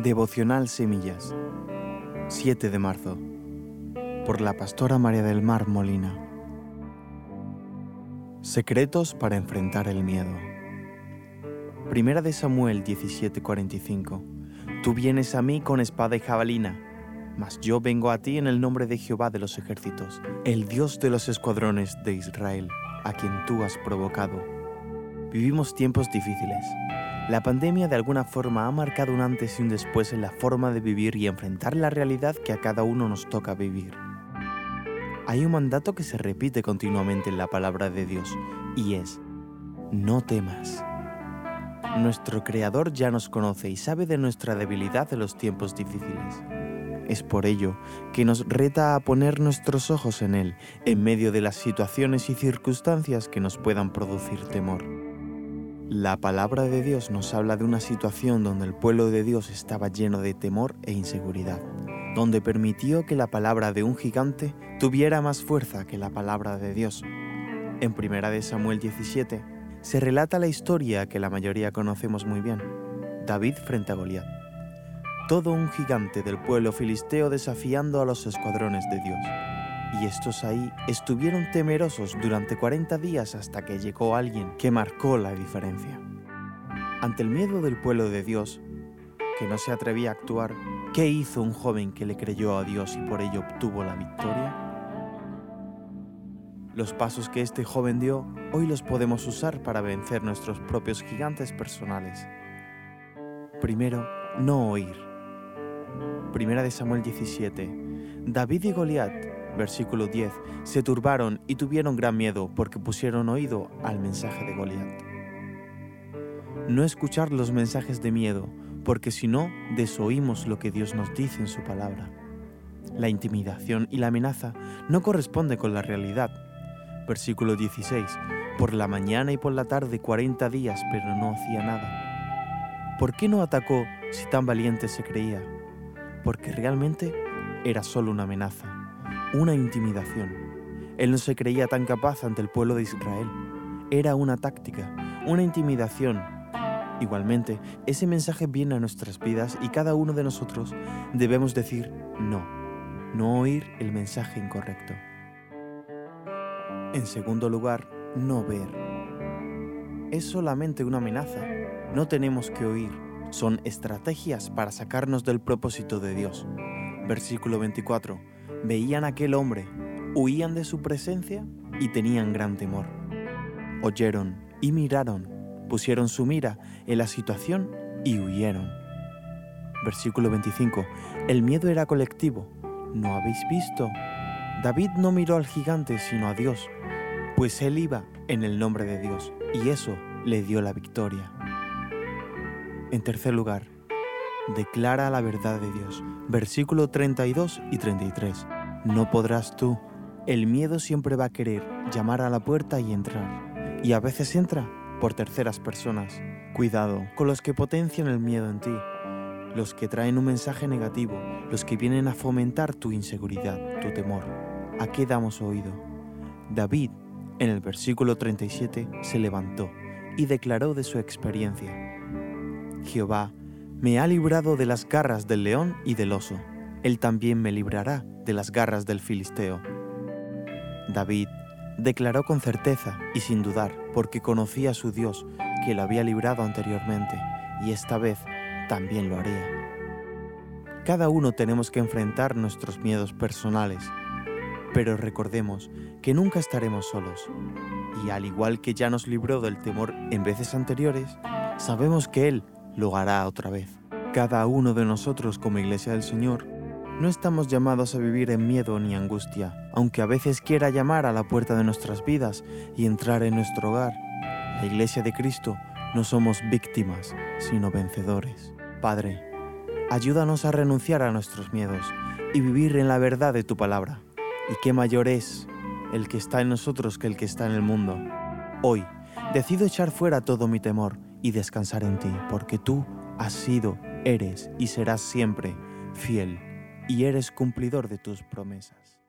Devocional Semillas, 7 de marzo, por la pastora María del Mar Molina. Secretos para enfrentar el miedo. Primera de Samuel 17:45. Tú vienes a mí con espada y jabalina, mas yo vengo a ti en el nombre de Jehová de los ejércitos, el Dios de los escuadrones de Israel, a quien tú has provocado. Vivimos tiempos difíciles la pandemia de alguna forma ha marcado un antes y un después en la forma de vivir y enfrentar la realidad que a cada uno nos toca vivir. Hay un mandato que se repite continuamente en la palabra de Dios y es, no temas. Nuestro Creador ya nos conoce y sabe de nuestra debilidad en los tiempos difíciles. Es por ello que nos reta a poner nuestros ojos en Él en medio de las situaciones y circunstancias que nos puedan producir temor. La palabra de Dios nos habla de una situación donde el pueblo de Dios estaba lleno de temor e inseguridad, donde permitió que la palabra de un gigante tuviera más fuerza que la palabra de Dios. En 1 de Samuel 17 se relata la historia que la mayoría conocemos muy bien, David frente a Goliat. Todo un gigante del pueblo filisteo desafiando a los escuadrones de Dios y estos ahí estuvieron temerosos durante 40 días hasta que llegó alguien que marcó la diferencia. Ante el miedo del pueblo de Dios, que no se atrevía a actuar, ¿qué hizo un joven que le creyó a Dios y por ello obtuvo la victoria? Los pasos que este joven dio hoy los podemos usar para vencer nuestros propios gigantes personales. Primero, no oír. Primera de Samuel 17. David y Goliat Versículo 10. Se turbaron y tuvieron gran miedo porque pusieron oído al mensaje de Goliat. No escuchar los mensajes de miedo, porque si no, desoímos lo que Dios nos dice en su palabra. La intimidación y la amenaza no corresponden con la realidad. Versículo 16. Por la mañana y por la tarde cuarenta días, pero no hacía nada. ¿Por qué no atacó si tan valiente se creía? Porque realmente era solo una amenaza una intimidación. Él no se creía tan capaz ante el pueblo de Israel. Era una táctica, una intimidación. Igualmente, ese mensaje viene a nuestras vidas y cada uno de nosotros debemos decir no, no oír el mensaje incorrecto. En segundo lugar, no ver. Es solamente una amenaza. No tenemos que oír. Son estrategias para sacarnos del propósito de Dios. Versículo 24 veían a aquel hombre, huían de su presencia y tenían gran temor. Oyeron y miraron, pusieron su mira en la situación y huyeron. Versículo 25. El miedo era colectivo. ¿No habéis visto? David no miró al gigante sino a Dios, pues él iba en el nombre de Dios y eso le dio la victoria. En tercer lugar, declara la verdad de Dios. Versículo 32 y 33. No podrás tú. El miedo siempre va a querer llamar a la puerta y entrar. Y a veces entra por terceras personas. Cuidado con los que potencian el miedo en ti, los que traen un mensaje negativo, los que vienen a fomentar tu inseguridad, tu temor. ¿A qué damos oído? David, en el versículo 37, se levantó y declaró de su experiencia. Jehová me ha librado de las garras del león y del oso. Él también me librará de las garras del filisteo. David declaró con certeza y sin dudar, porque conocía a su Dios que lo había librado anteriormente, y esta vez también lo haría. Cada uno tenemos que enfrentar nuestros miedos personales, pero recordemos que nunca estaremos solos, y al igual que ya nos libró del temor en veces anteriores, sabemos que Él lo hará otra vez. Cada uno de nosotros como iglesia del Señor no estamos llamados a vivir en miedo ni angustia, aunque a veces quiera llamar a la puerta de nuestras vidas y entrar en nuestro hogar. La iglesia de Cristo no somos víctimas, sino vencedores. Padre, ayúdanos a renunciar a nuestros miedos y vivir en la verdad de tu palabra. Y qué mayor es el que está en nosotros que el que está en el mundo. Hoy decido echar fuera todo mi temor y descansar en ti, porque tú has sido, eres y serás siempre fiel, y eres cumplidor de tus promesas.